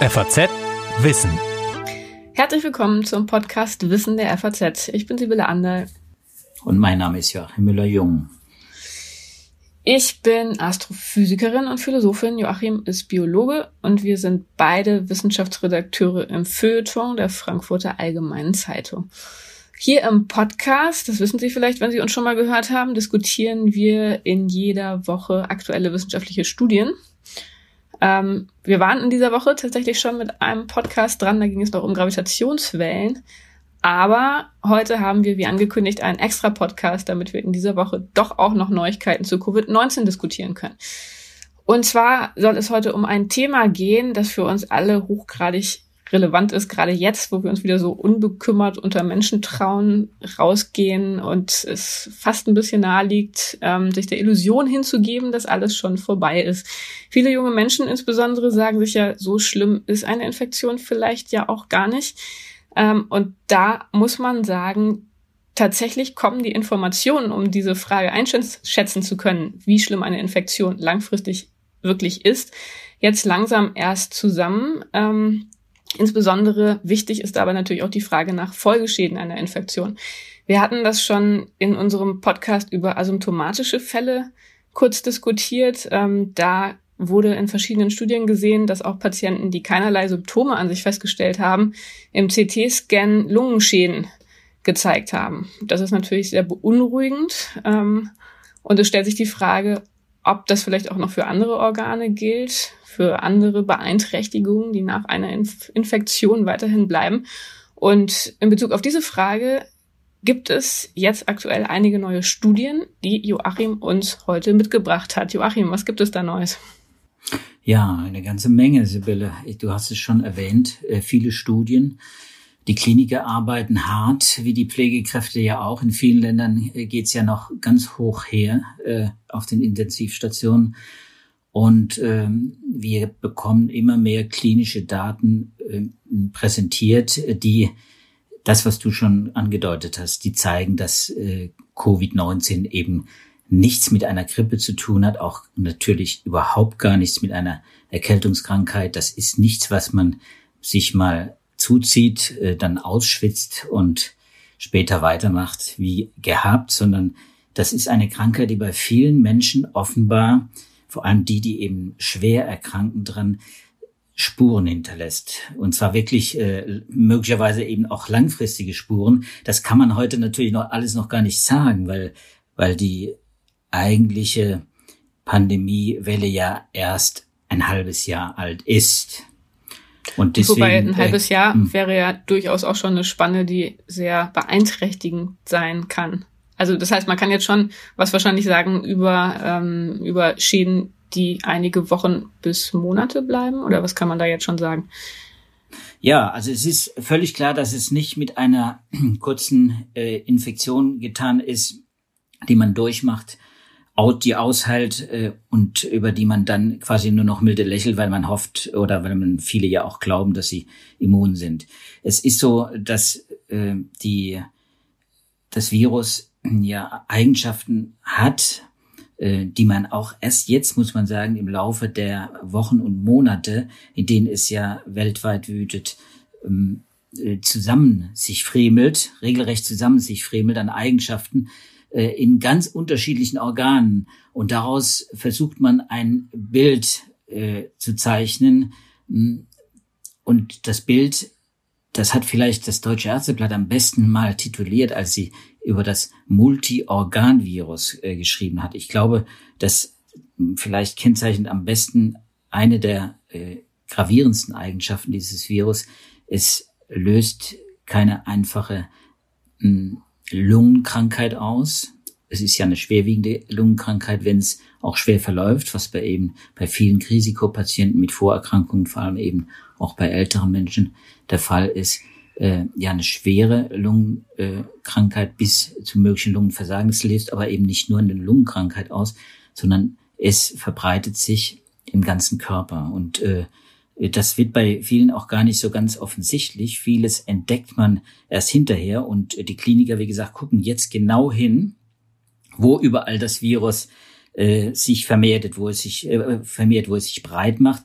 FAZ Wissen. Herzlich willkommen zum Podcast Wissen der FAZ. Ich bin Sibylle Anderl. Und mein Name ist Joachim Müller-Jung. Ich bin Astrophysikerin und Philosophin. Joachim ist Biologe und wir sind beide Wissenschaftsredakteure im Feuilleton der Frankfurter Allgemeinen Zeitung. Hier im Podcast, das wissen Sie vielleicht, wenn Sie uns schon mal gehört haben, diskutieren wir in jeder Woche aktuelle wissenschaftliche Studien. Ähm, wir waren in dieser Woche tatsächlich schon mit einem Podcast dran, da ging es noch um Gravitationswellen. Aber heute haben wir, wie angekündigt, einen extra Podcast, damit wir in dieser Woche doch auch noch Neuigkeiten zu Covid-19 diskutieren können. Und zwar soll es heute um ein Thema gehen, das für uns alle hochgradig relevant ist, gerade jetzt, wo wir uns wieder so unbekümmert unter Menschen trauen, rausgehen und es fast ein bisschen nahe liegt, ähm, sich der Illusion hinzugeben, dass alles schon vorbei ist. Viele junge Menschen insbesondere sagen sich ja, so schlimm ist eine Infektion vielleicht ja auch gar nicht. Ähm, und da muss man sagen, tatsächlich kommen die Informationen, um diese Frage einschätzen zu können, wie schlimm eine Infektion langfristig wirklich ist, jetzt langsam erst zusammen. Ähm, insbesondere wichtig ist aber natürlich auch die Frage nach Folgeschäden einer Infektion. Wir hatten das schon in unserem Podcast über asymptomatische Fälle kurz diskutiert. Ähm, da wurde in verschiedenen Studien gesehen, dass auch Patienten, die keinerlei Symptome an sich festgestellt haben, im CT-Scan Lungenschäden gezeigt haben. Das ist natürlich sehr beunruhigend. Ähm, und es stellt sich die Frage, ob das vielleicht auch noch für andere Organe gilt, für andere Beeinträchtigungen, die nach einer Inf Infektion weiterhin bleiben. Und in Bezug auf diese Frage gibt es jetzt aktuell einige neue Studien, die Joachim uns heute mitgebracht hat. Joachim, was gibt es da Neues? Ja, eine ganze Menge, Sibylle. Du hast es schon erwähnt, äh, viele Studien. Die Kliniker arbeiten hart, wie die Pflegekräfte ja auch. In vielen Ländern äh, geht's ja noch ganz hoch her äh, auf den Intensivstationen. Und ähm, wir bekommen immer mehr klinische Daten äh, präsentiert, die das, was du schon angedeutet hast, die zeigen, dass äh, Covid-19 eben nichts mit einer Grippe zu tun hat, auch natürlich überhaupt gar nichts mit einer Erkältungskrankheit. Das ist nichts, was man sich mal zuzieht, äh, dann ausschwitzt und später weitermacht wie gehabt, sondern das ist eine Krankheit, die bei vielen Menschen offenbar, vor allem die, die eben schwer erkranken dran, Spuren hinterlässt. Und zwar wirklich äh, möglicherweise eben auch langfristige Spuren. Das kann man heute natürlich noch alles noch gar nicht sagen, weil, weil die eigentliche Pandemiewelle ja erst ein halbes Jahr alt ist. Und deswegen, Wobei ein halbes äh, Jahr äh, wäre ja durchaus auch schon eine Spanne, die sehr beeinträchtigend sein kann. Also das heißt, man kann jetzt schon was wahrscheinlich sagen über, ähm, über Schäden, die einige Wochen bis Monate bleiben? Oder was kann man da jetzt schon sagen? Ja, also es ist völlig klar, dass es nicht mit einer kurzen äh, Infektion getan ist, die man durchmacht, die aushält äh, und über die man dann quasi nur noch milde lächelt, weil man hofft oder weil man viele ja auch glauben, dass sie immun sind. Es ist so, dass äh, die das Virus ja Eigenschaften hat, äh, die man auch erst jetzt, muss man sagen, im Laufe der Wochen und Monate, in denen es ja weltweit wütet, ähm, äh, zusammen sich fremelt, regelrecht zusammen sich fremelt an Eigenschaften, in ganz unterschiedlichen Organen. Und daraus versucht man ein Bild äh, zu zeichnen. Und das Bild, das hat vielleicht das Deutsche Ärzteblatt am besten mal tituliert, als sie über das Multi-Organ-Virus äh, geschrieben hat. Ich glaube, das vielleicht kennzeichnet am besten eine der äh, gravierendsten Eigenschaften dieses Virus. Es löst keine einfache mh, Lungenkrankheit aus. Es ist ja eine schwerwiegende Lungenkrankheit, wenn es auch schwer verläuft, was bei eben bei vielen Risikopatienten mit Vorerkrankungen, vor allem eben auch bei älteren Menschen der Fall ist. Äh, ja, eine schwere Lungenkrankheit bis zum möglichen Lungenversagen. Es löst aber eben nicht nur eine Lungenkrankheit aus, sondern es verbreitet sich im ganzen Körper. Und äh, das wird bei vielen auch gar nicht so ganz offensichtlich. Vieles entdeckt man erst hinterher und die Kliniker, wie gesagt, gucken jetzt genau hin, wo überall das Virus äh, sich vermehrt, wo es sich äh, vermehrt, wo es sich breit macht.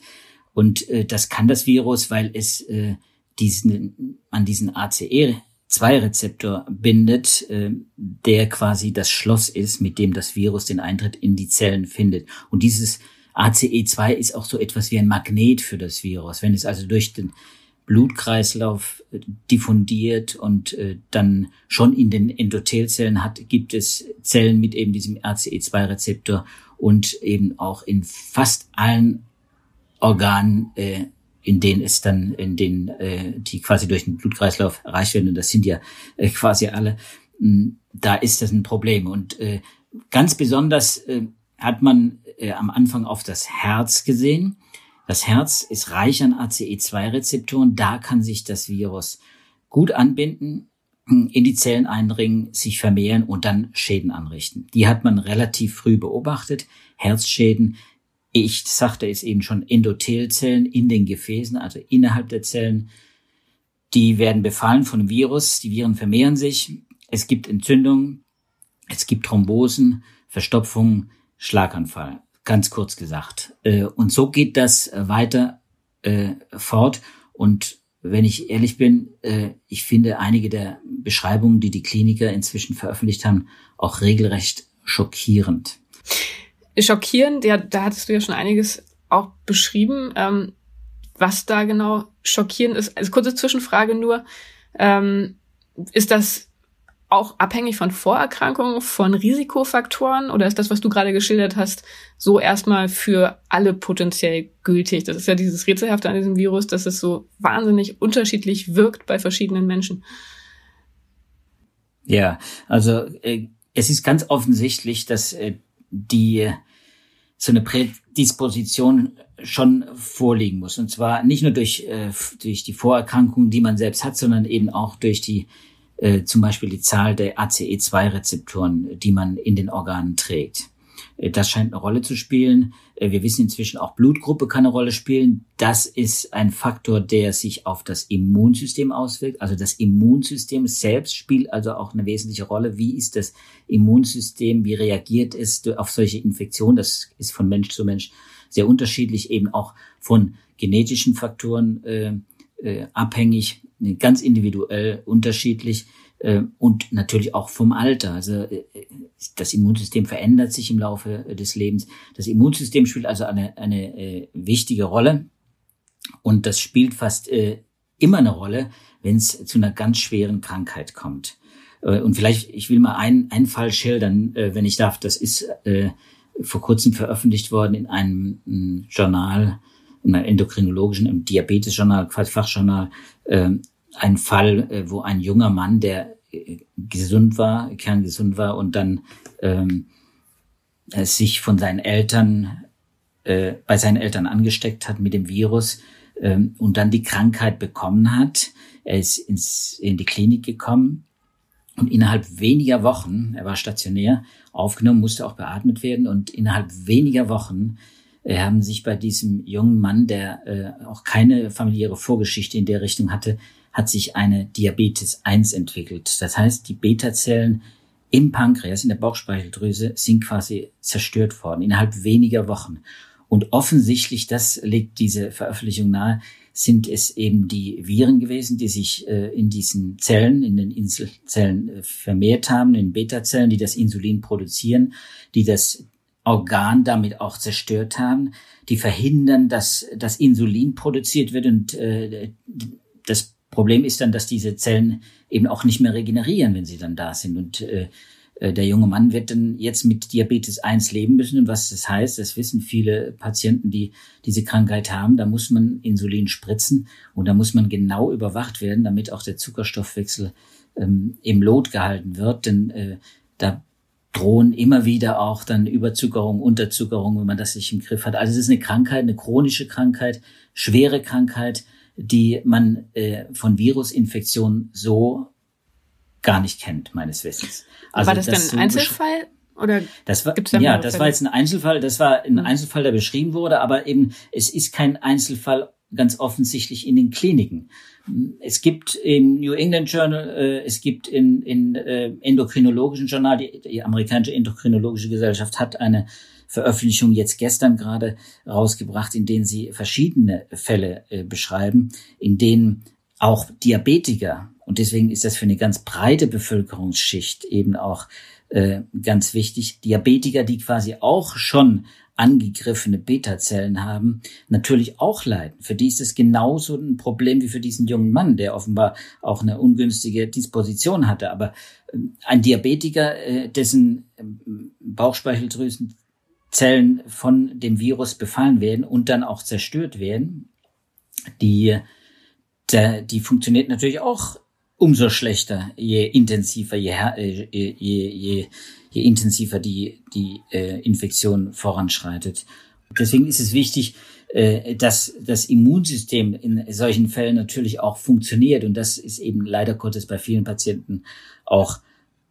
Und äh, das kann das Virus, weil es äh, diesen, an diesen ACE2-Rezeptor bindet, äh, der quasi das Schloss ist, mit dem das Virus den Eintritt in die Zellen findet. Und dieses ACE2 ist auch so etwas wie ein Magnet für das Virus. Wenn es also durch den Blutkreislauf äh, diffundiert und äh, dann schon in den Endothelzellen hat, gibt es Zellen mit eben diesem RCE2-Rezeptor und eben auch in fast allen Organen, äh, in denen es dann, in denen die quasi durch den Blutkreislauf erreicht werden, und das sind ja quasi alle, da ist das ein Problem. Und ganz besonders hat man äh, am Anfang auf das Herz gesehen das Herz ist reich an ACE2-Rezeptoren. Da kann sich das Virus gut anbinden, in die Zellen eindringen, sich vermehren und dann Schäden anrichten. Die hat man relativ früh beobachtet. Herzschäden, ich sagte es eben schon, Endothelzellen in den Gefäßen, also innerhalb der Zellen, die werden befallen von Virus. Die Viren vermehren sich. Es gibt Entzündungen, es gibt Thrombosen, Verstopfungen, Schlaganfall ganz kurz gesagt. Äh, und so geht das äh, weiter äh, fort. Und wenn ich ehrlich bin, ich finde einige der Beschreibungen, die die Kliniker inzwischen veröffentlicht haben, auch regelrecht schockierend. Schockierend, ja, da hattest du ja schon einiges auch beschrieben. Ähm, was da genau schockierend ist, also kurze Zwischenfrage nur, ähm, ist das auch abhängig von Vorerkrankungen, von Risikofaktoren oder ist das, was du gerade geschildert hast, so erstmal für alle potenziell gültig? Das ist ja dieses Rätselhafte an diesem Virus, dass es so wahnsinnig unterschiedlich wirkt bei verschiedenen Menschen. Ja, also äh, es ist ganz offensichtlich, dass äh, die so eine Prädisposition schon vorliegen muss. Und zwar nicht nur durch, äh, durch die Vorerkrankungen, die man selbst hat, sondern eben auch durch die äh, zum Beispiel die Zahl der ACE2-Rezeptoren, die man in den Organen trägt. Äh, das scheint eine Rolle zu spielen. Äh, wir wissen inzwischen auch Blutgruppe kann eine Rolle spielen. Das ist ein Faktor, der sich auf das Immunsystem auswirkt. Also das Immunsystem selbst spielt also auch eine wesentliche Rolle. Wie ist das Immunsystem? Wie reagiert es auf solche Infektionen? Das ist von Mensch zu Mensch sehr unterschiedlich, eben auch von genetischen Faktoren äh, äh, abhängig ganz individuell unterschiedlich äh, und natürlich auch vom Alter. Also äh, das Immunsystem verändert sich im Laufe des Lebens. Das Immunsystem spielt also eine, eine äh, wichtige Rolle und das spielt fast äh, immer eine Rolle, wenn es zu einer ganz schweren Krankheit kommt. Äh, und vielleicht, ich will mal einen, einen Fall schildern, äh, wenn ich darf. Das ist äh, vor kurzem veröffentlicht worden in einem, einem Journal, in einem endokrinologischen, im Diabetes-Journal, Fachjournal, äh, ein Fall, äh, wo ein junger Mann, der äh, gesund war, kerngesund war und dann ähm, äh, sich von seinen Eltern äh, bei seinen Eltern angesteckt hat mit dem Virus ähm, und dann die Krankheit bekommen hat. Er ist ins, in die Klinik gekommen und innerhalb weniger Wochen, er war stationär, aufgenommen, musste auch beatmet werden und innerhalb weniger Wochen äh, haben sich bei diesem jungen Mann, der äh, auch keine familiäre Vorgeschichte in der Richtung hatte, hat sich eine Diabetes 1 entwickelt. Das heißt, die Beta-Zellen im Pankreas, in der Bauchspeicheldrüse, sind quasi zerstört worden innerhalb weniger Wochen. Und offensichtlich, das legt diese Veröffentlichung nahe, sind es eben die Viren gewesen, die sich äh, in diesen Zellen, in den Inselzellen äh, vermehrt haben, in Beta-Zellen, die das Insulin produzieren, die das Organ damit auch zerstört haben, die verhindern, dass das Insulin produziert wird und äh, das Problem ist dann, dass diese Zellen eben auch nicht mehr regenerieren, wenn sie dann da sind. Und äh, äh der junge Mann wird dann jetzt mit Diabetes 1 leben müssen. Und was das heißt, das wissen viele Patienten, die diese Krankheit haben. Da muss man Insulin spritzen und da muss man genau überwacht werden, damit auch der Zuckerstoffwechsel ähm, im Lot gehalten wird. Denn äh, da drohen immer wieder auch dann Überzuckerung, Unterzuckerung, wenn man das nicht im Griff hat. Also es ist eine Krankheit, eine chronische Krankheit, schwere Krankheit, die man äh, von Virusinfektionen so gar nicht kennt, meines Wissens. Also war das, das denn ein so Einzelfall? Oder das war, ja, das war jetzt ein Einzelfall, das war ein mhm. Einzelfall, der beschrieben wurde, aber eben, es ist kein Einzelfall ganz offensichtlich in den Kliniken. Es gibt im New England Journal, äh, es gibt in, in äh, endokrinologischen Journal, die, die amerikanische endokrinologische Gesellschaft hat eine Veröffentlichung jetzt gestern gerade rausgebracht, in denen sie verschiedene Fälle äh, beschreiben, in denen auch Diabetiker, und deswegen ist das für eine ganz breite Bevölkerungsschicht eben auch äh, ganz wichtig, Diabetiker, die quasi auch schon angegriffene Beta-Zellen haben, natürlich auch leiden. Für die ist es genauso ein Problem wie für diesen jungen Mann, der offenbar auch eine ungünstige Disposition hatte. Aber äh, ein Diabetiker, äh, dessen ähm, Bauchspeicheldrüsenzellen von dem Virus befallen werden und dann auch zerstört werden, die, die funktioniert natürlich auch umso schlechter, je intensiver, je, äh, je, je, je intensiver die, die äh, Infektion voranschreitet. Deswegen ist es wichtig, äh, dass das Immunsystem in solchen Fällen natürlich auch funktioniert. Und das ist eben leider Gottes bei vielen Patienten auch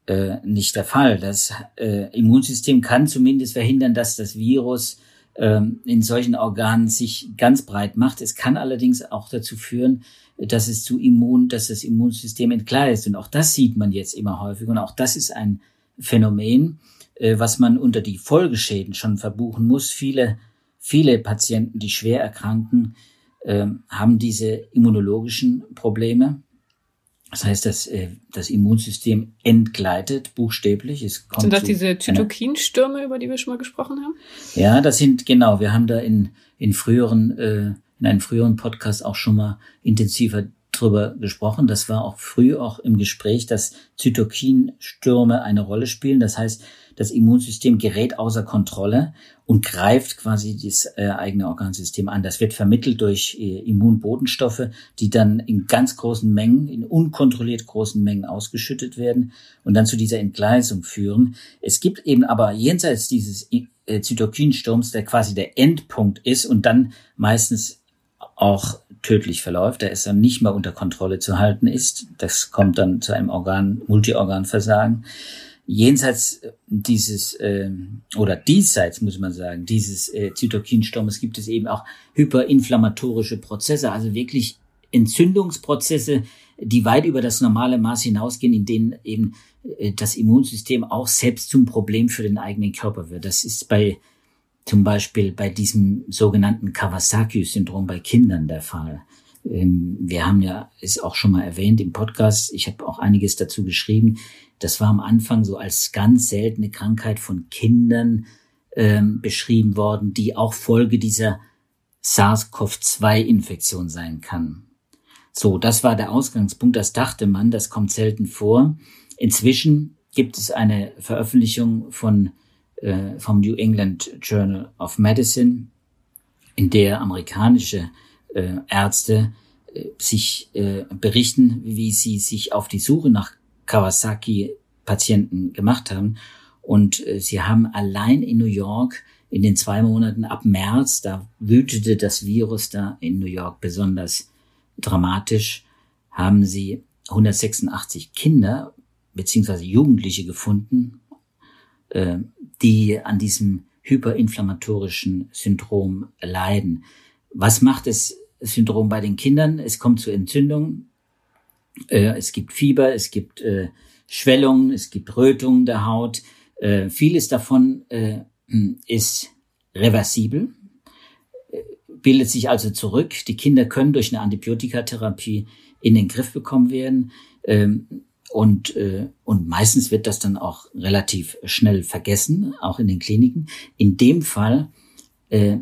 äh, nicht der Fall. Das äh, Immunsystem kann zumindest verhindern, dass das Virus ähm, in solchen Organen sich ganz breit macht. Es kann allerdings auch dazu führen, dass es zu Immun, dass das Immunsystem entgleist. Und auch das sieht man jetzt immer häufig. Und auch das ist ein Phänomen, äh, was man unter die Folgeschäden schon verbuchen muss. Viele, viele Patienten, die schwer erkranken, äh, haben diese immunologischen Probleme. Das heißt, dass äh, das Immunsystem entgleitet, buchstäblich. Es kommt sind das diese Zytokinstürme, über die wir schon mal gesprochen haben? Ja, das sind genau. Wir haben da in, in früheren, äh, in einem früheren Podcast auch schon mal intensiver drüber gesprochen. Das war auch früh auch im Gespräch, dass Zytokinstürme eine Rolle spielen. Das heißt, das Immunsystem gerät außer Kontrolle und greift quasi das äh, eigene Organsystem an. Das wird vermittelt durch äh, Immunbotenstoffe, die dann in ganz großen Mengen, in unkontrolliert großen Mengen ausgeschüttet werden und dann zu dieser Entgleisung führen. Es gibt eben aber jenseits dieses äh, Zytokinsturms, der quasi der Endpunkt ist und dann meistens auch tödlich verläuft, der ist dann nicht mehr unter Kontrolle zu halten ist. Das kommt dann zu einem Organ, Multiorganversagen. Jenseits dieses äh, oder diesseits muss man sagen, dieses äh, Zytokinsturmes gibt es eben auch hyperinflammatorische Prozesse, also wirklich Entzündungsprozesse, die weit über das normale Maß hinausgehen, in denen eben äh, das Immunsystem auch selbst zum Problem für den eigenen Körper wird. Das ist bei zum Beispiel bei diesem sogenannten Kawasaki-Syndrom bei Kindern der Fall. Ähm, wir haben ja es auch schon mal erwähnt im Podcast. Ich habe auch einiges dazu geschrieben. Das war am Anfang so als ganz seltene Krankheit von Kindern ähm, beschrieben worden, die auch Folge dieser SARS-CoV-2-Infektion sein kann. So, das war der Ausgangspunkt. Das dachte man, das kommt selten vor. Inzwischen gibt es eine Veröffentlichung von äh, vom New England Journal of Medicine, in der amerikanische äh, Ärzte äh, sich äh, berichten, wie sie sich auf die Suche nach Kawasaki-Patienten gemacht haben. Und äh, sie haben allein in New York in den zwei Monaten ab März, da wütete das Virus da in New York besonders dramatisch, haben sie 186 Kinder beziehungsweise Jugendliche gefunden, äh, die an diesem hyperinflammatorischen Syndrom leiden. Was macht das Syndrom bei den Kindern? Es kommt zu Entzündungen, äh, es gibt Fieber, es gibt äh, Schwellungen, es gibt Rötungen der Haut. Äh, vieles davon ist reversibel, bildet sich also zurück. Die Kinder können durch eine Antibiotikatherapie in den Griff bekommen werden. Ähm, und, äh, und meistens wird das dann auch relativ schnell vergessen, auch in den Kliniken. In dem Fall, äh,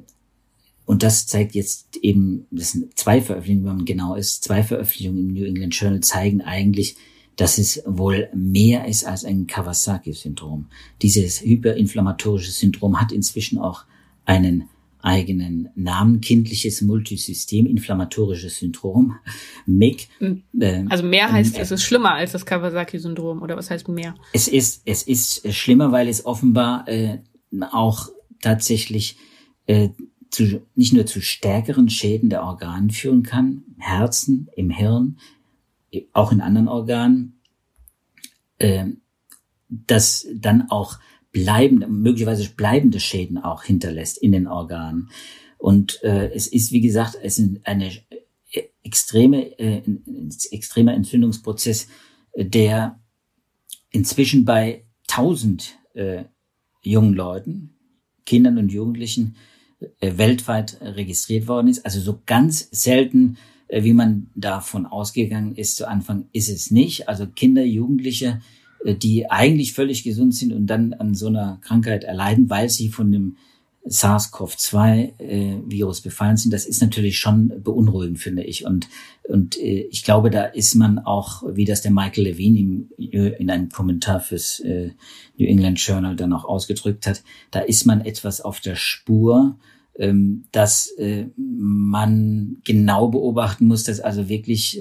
und das zeigt jetzt eben, das sind zwei Veröffentlichungen, wenn man genau ist, zwei Veröffentlichungen im New England Journal zeigen eigentlich, dass es wohl mehr ist als ein Kawasaki-Syndrom. Dieses hyperinflammatorische Syndrom hat inzwischen auch einen eigenen Namen, kindliches Multisystem, inflammatorisches Syndrom, MIG. Hm. Äh, also mehr heißt, äh, es ist schlimmer als das Kawasaki-Syndrom, oder was heißt mehr? Es ist, es ist schlimmer, weil es offenbar äh, auch tatsächlich äh, zu, nicht nur zu stärkeren Schäden der Organe führen kann, Herzen, im Hirn, auch in anderen Organen, äh, dass dann auch bleibende, möglicherweise bleibende Schäden auch hinterlässt in den Organen. Und äh, es ist, wie gesagt, es ist eine extreme, äh, extremer Entzündungsprozess, der inzwischen bei tausend äh, jungen Leuten, Kindern und Jugendlichen äh, weltweit registriert worden ist. Also so ganz selten, äh, wie man davon ausgegangen ist zu Anfang, ist es nicht. Also Kinder, Jugendliche, äh, die eigentlich völlig gesund sind und dann an so einer Krankheit erleiden, weil sie von dem SARS-CoV-2-Virus äh, befallen sind, das ist natürlich schon beunruhigend, finde ich. Und, und äh, ich glaube, da ist man auch, wie das der Michael Levine in einem Kommentar fürs äh, New England Journal dann auch ausgedrückt hat, da ist man etwas auf der Spur, ähm, dass äh, man genau beobachten muss, dass also wirklich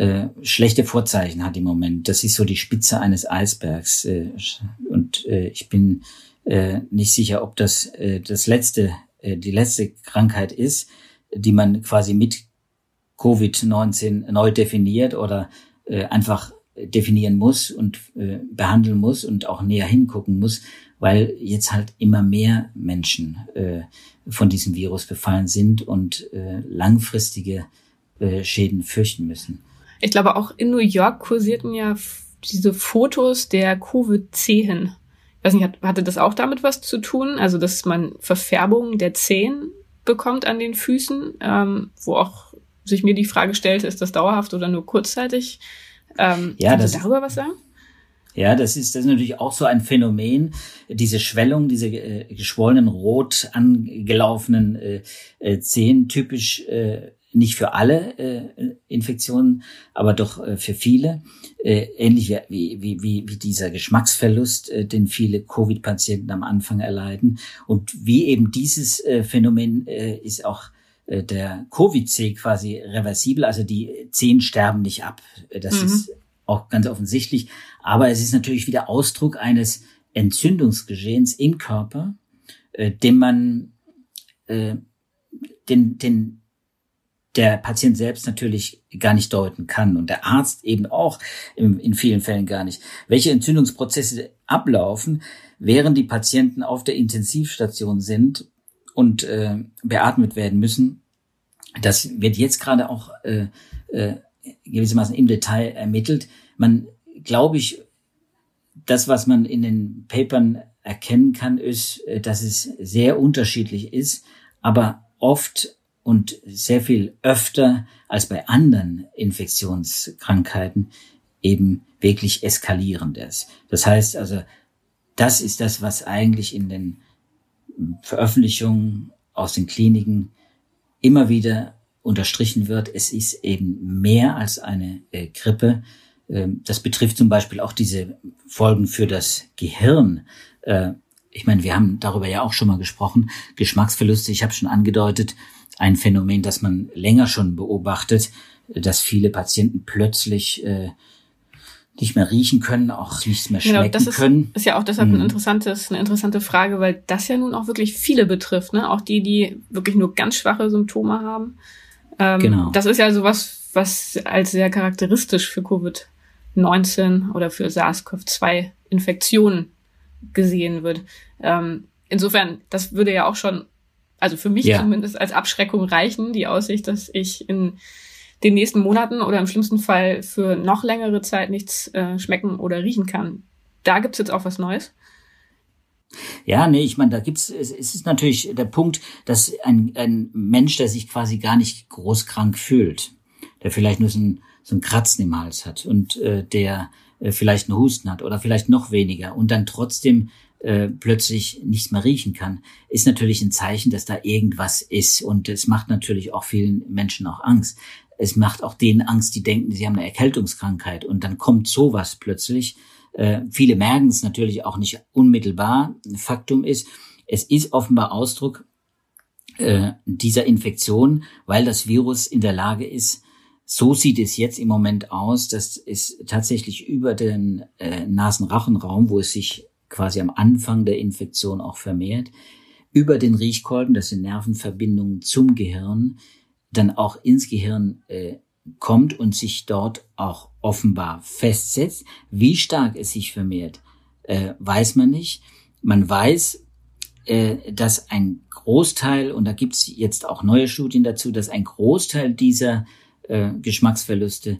äh, schlechte Vorzeichen hat im Moment. Das ist so die Spitze eines Eisbergs. Äh, und äh, ich bin äh, nicht sicher, ob das äh, das letzte, äh, die letzte Krankheit ist, die man quasi mit Covid-19 neu definiert oder äh, einfach definieren muss und äh, behandeln muss und auch näher hingucken muss, weil jetzt halt immer mehr Menschen äh, von diesem Virus befallen sind und äh, langfristige äh, Schäden fürchten müssen. Ich glaube, auch in New York kursierten ja diese Fotos der Covid-10 weiß nicht, hatte das auch damit was zu tun? Also, dass man Verfärbungen der Zehen bekommt an den Füßen, ähm, wo auch sich mir die Frage stellt, ist das dauerhaft oder nur kurzzeitig? Ähm, ja, kannst das, du darüber was sagen? Ja, das ist, das ist natürlich auch so ein Phänomen. Diese Schwellung, diese äh, geschwollenen, rot angelaufenen äh, äh, Zehen, typisch äh, nicht für alle äh, Infektionen, aber doch äh, für viele. Äh, ähnlich wie, wie, wie, wie dieser Geschmacksverlust, äh, den viele Covid-Patienten am Anfang erleiden. Und wie eben dieses äh, Phänomen äh, ist auch äh, der Covid-C quasi reversibel, also die Zehen sterben nicht ab. Das mhm. ist auch ganz offensichtlich. Aber es ist natürlich wieder Ausdruck eines Entzündungsgeschehens im Körper, äh, den man äh, den, den der Patient selbst natürlich gar nicht deuten kann und der Arzt eben auch in, in vielen Fällen gar nicht. Welche Entzündungsprozesse ablaufen, während die Patienten auf der Intensivstation sind und äh, beatmet werden müssen, das wird jetzt gerade auch äh, äh, gewissermaßen im Detail ermittelt. Man, glaube ich, das, was man in den Papern erkennen kann, ist, äh, dass es sehr unterschiedlich ist, aber oft und sehr viel öfter als bei anderen Infektionskrankheiten eben wirklich eskalierendes. Das heißt also, das ist das, was eigentlich in den Veröffentlichungen aus den Kliniken immer wieder unterstrichen wird. Es ist eben mehr als eine äh, Grippe. Ähm, das betrifft zum Beispiel auch diese Folgen für das Gehirn. Äh, ich meine, wir haben darüber ja auch schon mal gesprochen. Geschmacksverluste, ich habe schon angedeutet, ein Phänomen, das man länger schon beobachtet, dass viele Patienten plötzlich äh, nicht mehr riechen können, auch nichts mehr schmecken genau, das ist, können. ist ja auch deshalb mhm. ein interessantes, eine interessante Frage, weil das ja nun auch wirklich viele betrifft, ne? Auch die, die wirklich nur ganz schwache Symptome haben. Ähm, genau. Das ist ja sowas, was als sehr charakteristisch für Covid-19 oder für SARS-CoV-2-Infektionen gesehen wird. Ähm, insofern, das würde ja auch schon also für mich ja. zumindest als Abschreckung reichen, die Aussicht, dass ich in den nächsten Monaten oder im schlimmsten Fall für noch längere Zeit nichts äh, schmecken oder riechen kann. Da gibt's jetzt auch was Neues. Ja, nee, ich meine, da gibt's, es ist natürlich der Punkt, dass ein, ein Mensch, der sich quasi gar nicht groß krank fühlt, der vielleicht nur so ein, so ein Kratzen im Hals hat und äh, der äh, vielleicht einen Husten hat oder vielleicht noch weniger und dann trotzdem äh, plötzlich nichts mehr riechen kann, ist natürlich ein Zeichen, dass da irgendwas ist. Und es macht natürlich auch vielen Menschen auch Angst. Es macht auch denen Angst, die denken, sie haben eine Erkältungskrankheit. Und dann kommt sowas plötzlich. Äh, viele merken es natürlich auch nicht unmittelbar. Faktum ist, es ist offenbar Ausdruck äh, dieser Infektion, weil das Virus in der Lage ist, so sieht es jetzt im Moment aus, dass es tatsächlich über den äh, Nasenrachenraum, wo es sich quasi am Anfang der Infektion auch vermehrt, über den Riechkolben, das sind Nervenverbindungen zum Gehirn, dann auch ins Gehirn äh, kommt und sich dort auch offenbar festsetzt. Wie stark es sich vermehrt, äh, weiß man nicht. Man weiß, äh, dass ein Großteil, und da gibt's jetzt auch neue Studien dazu, dass ein Großteil dieser äh, Geschmacksverluste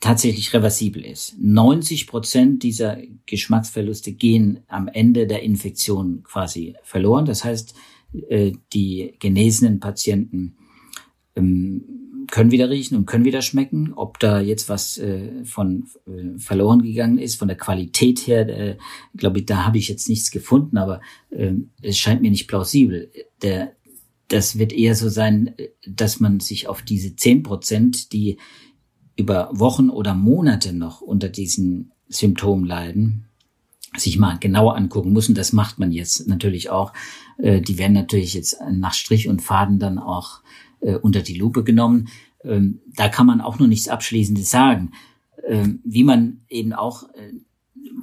tatsächlich reversibel ist. 90 Prozent dieser Geschmacksverluste gehen am Ende der Infektion quasi verloren. Das heißt, äh, die genesenen Patienten ähm, können wieder riechen und können wieder schmecken. Ob da jetzt was äh, von äh, verloren gegangen ist, von der Qualität her, glaube ich, da habe ich jetzt nichts gefunden, aber äh, es scheint mir nicht plausibel. Der, das wird eher so sein, dass man sich auf diese zehn Prozent, die über Wochen oder Monate noch unter diesen Symptomen leiden, sich mal genauer angucken muss. Und das macht man jetzt natürlich auch. Äh, die werden natürlich jetzt nach Strich und Faden dann auch äh, unter die Lupe genommen. Ähm, da kann man auch noch nichts Abschließendes sagen. Ähm, wie man eben auch äh,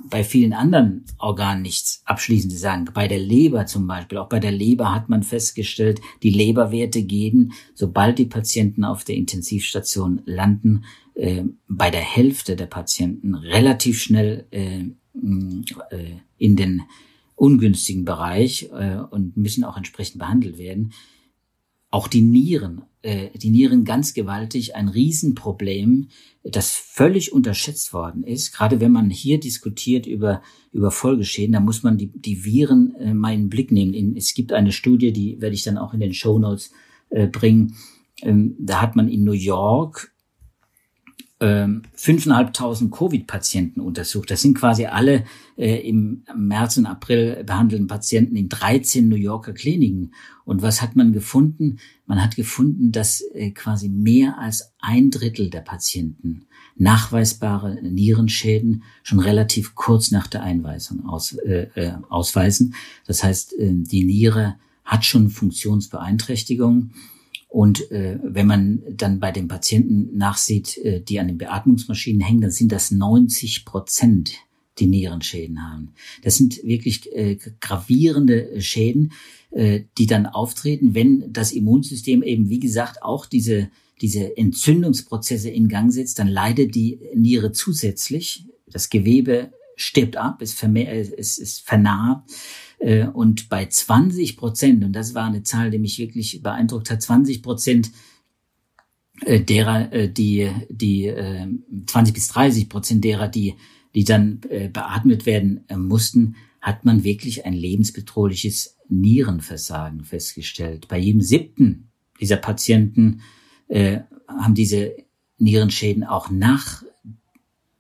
bei vielen anderen Organen nichts Abschließendes sagen. Bei der Leber zum Beispiel, auch bei der Leber hat man festgestellt, die Leberwerte gehen, sobald die Patienten auf der Intensivstation landen, äh, bei der Hälfte der Patienten relativ schnell äh, äh, in den ungünstigen Bereich äh, und müssen auch entsprechend behandelt werden. Auch die Nieren, äh, die Nieren ganz gewaltig, ein Riesenproblem, das völlig unterschätzt worden ist. Gerade wenn man hier diskutiert über, über Folgeschäden, da muss man die, die Viren äh, mal in den Blick nehmen. Es gibt eine Studie, die werde ich dann auch in den Show Notes äh, bringen. Ähm, da hat man in New York 5.500 Covid-Patienten untersucht. Das sind quasi alle äh, im März und April behandelten Patienten in 13 New Yorker Kliniken. Und was hat man gefunden? Man hat gefunden, dass äh, quasi mehr als ein Drittel der Patienten nachweisbare Nierenschäden schon relativ kurz nach der Einweisung aus, äh, äh, ausweisen. Das heißt, äh, die Niere hat schon Funktionsbeeinträchtigungen. Und äh, wenn man dann bei den Patienten nachsieht, äh, die an den Beatmungsmaschinen hängen, dann sind das 90 Prozent, die Nierenschäden haben. Das sind wirklich äh, gravierende Schäden, äh, die dann auftreten, wenn das Immunsystem eben, wie gesagt, auch diese, diese Entzündungsprozesse in Gang setzt, dann leidet die Niere zusätzlich. Das Gewebe stirbt ab, es, es, es vernarbt und bei 20 Prozent, und das war eine Zahl, die mich wirklich beeindruckt hat, 20 Prozent äh, derer, äh, die, die 20 bis 30 Prozent derer, die, die dann beatmet werden mussten, hat man wirklich ein lebensbedrohliches Nierenversagen festgestellt. Bei jedem siebten dieser Patienten äh, haben diese Nierenschäden auch nach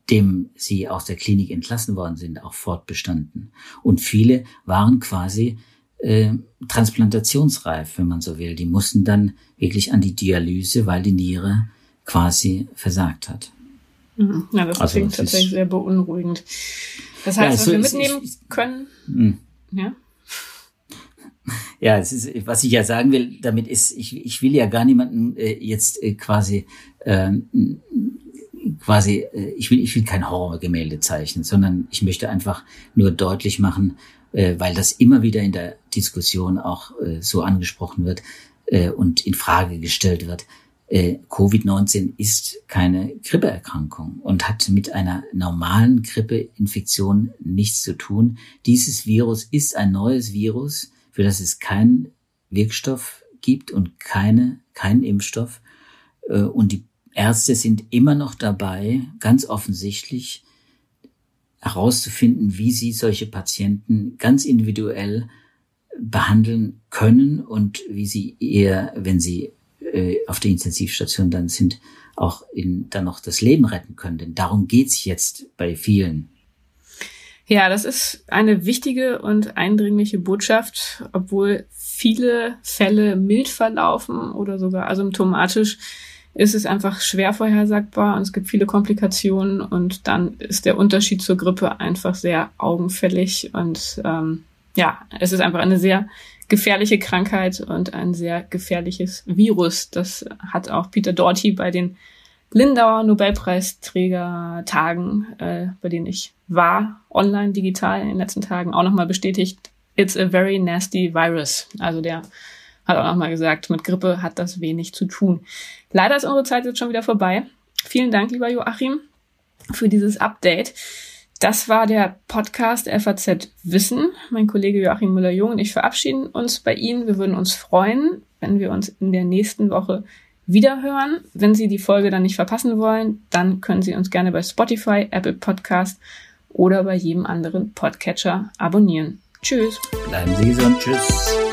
dem sie aus der Klinik entlassen worden sind, auch fortbestanden. Und viele waren quasi äh, transplantationsreif, wenn man so will. Die mussten dann wirklich an die Dialyse, weil die Niere quasi versagt hat. Mhm. Ja, das also, klingt tatsächlich sehr beunruhigend. Das heißt, ja, was wir mitnehmen ist, können, mh. ja? Ja, es ist, was ich ja sagen will, damit ist, ich, ich will ja gar niemanden äh, jetzt äh, quasi ähm, quasi, äh, ich will, ich will kein Horrorgemälde zeichnen, sondern ich möchte einfach nur deutlich machen, äh, weil das immer wieder in der Diskussion auch äh, so angesprochen wird und in Frage gestellt wird. Covid-19 ist keine Grippeerkrankung und hat mit einer normalen Grippeinfektion nichts zu tun. Dieses Virus ist ein neues Virus, für das es keinen Wirkstoff gibt und keine, keinen Impfstoff. Und die Ärzte sind immer noch dabei, ganz offensichtlich herauszufinden, wie sie solche Patienten ganz individuell behandeln können und wie sie eher, wenn sie äh, auf der Intensivstation dann sind, auch in, dann noch das Leben retten können. Denn darum geht's jetzt bei vielen. Ja, das ist eine wichtige und eindringliche Botschaft, obwohl viele Fälle mild verlaufen oder sogar asymptomatisch ist es einfach schwer vorhersagbar und es gibt viele Komplikationen und dann ist der Unterschied zur Grippe einfach sehr augenfällig und ähm, ja, es ist einfach eine sehr gefährliche Krankheit und ein sehr gefährliches Virus. Das hat auch Peter Doughty bei den Lindauer Nobelpreisträger-Tagen, äh, bei denen ich war, online, digital in den letzten Tagen, auch nochmal bestätigt. It's a very nasty virus. Also der hat auch nochmal gesagt, mit Grippe hat das wenig zu tun. Leider ist unsere Zeit jetzt schon wieder vorbei. Vielen Dank, lieber Joachim, für dieses Update. Das war der Podcast FAZ Wissen. Mein Kollege Joachim Müller-Jung und ich verabschieden uns bei Ihnen. Wir würden uns freuen, wenn wir uns in der nächsten Woche wiederhören. Wenn Sie die Folge dann nicht verpassen wollen, dann können Sie uns gerne bei Spotify, Apple Podcast oder bei jedem anderen Podcatcher abonnieren. Tschüss. Bleiben Sie gesund. Tschüss.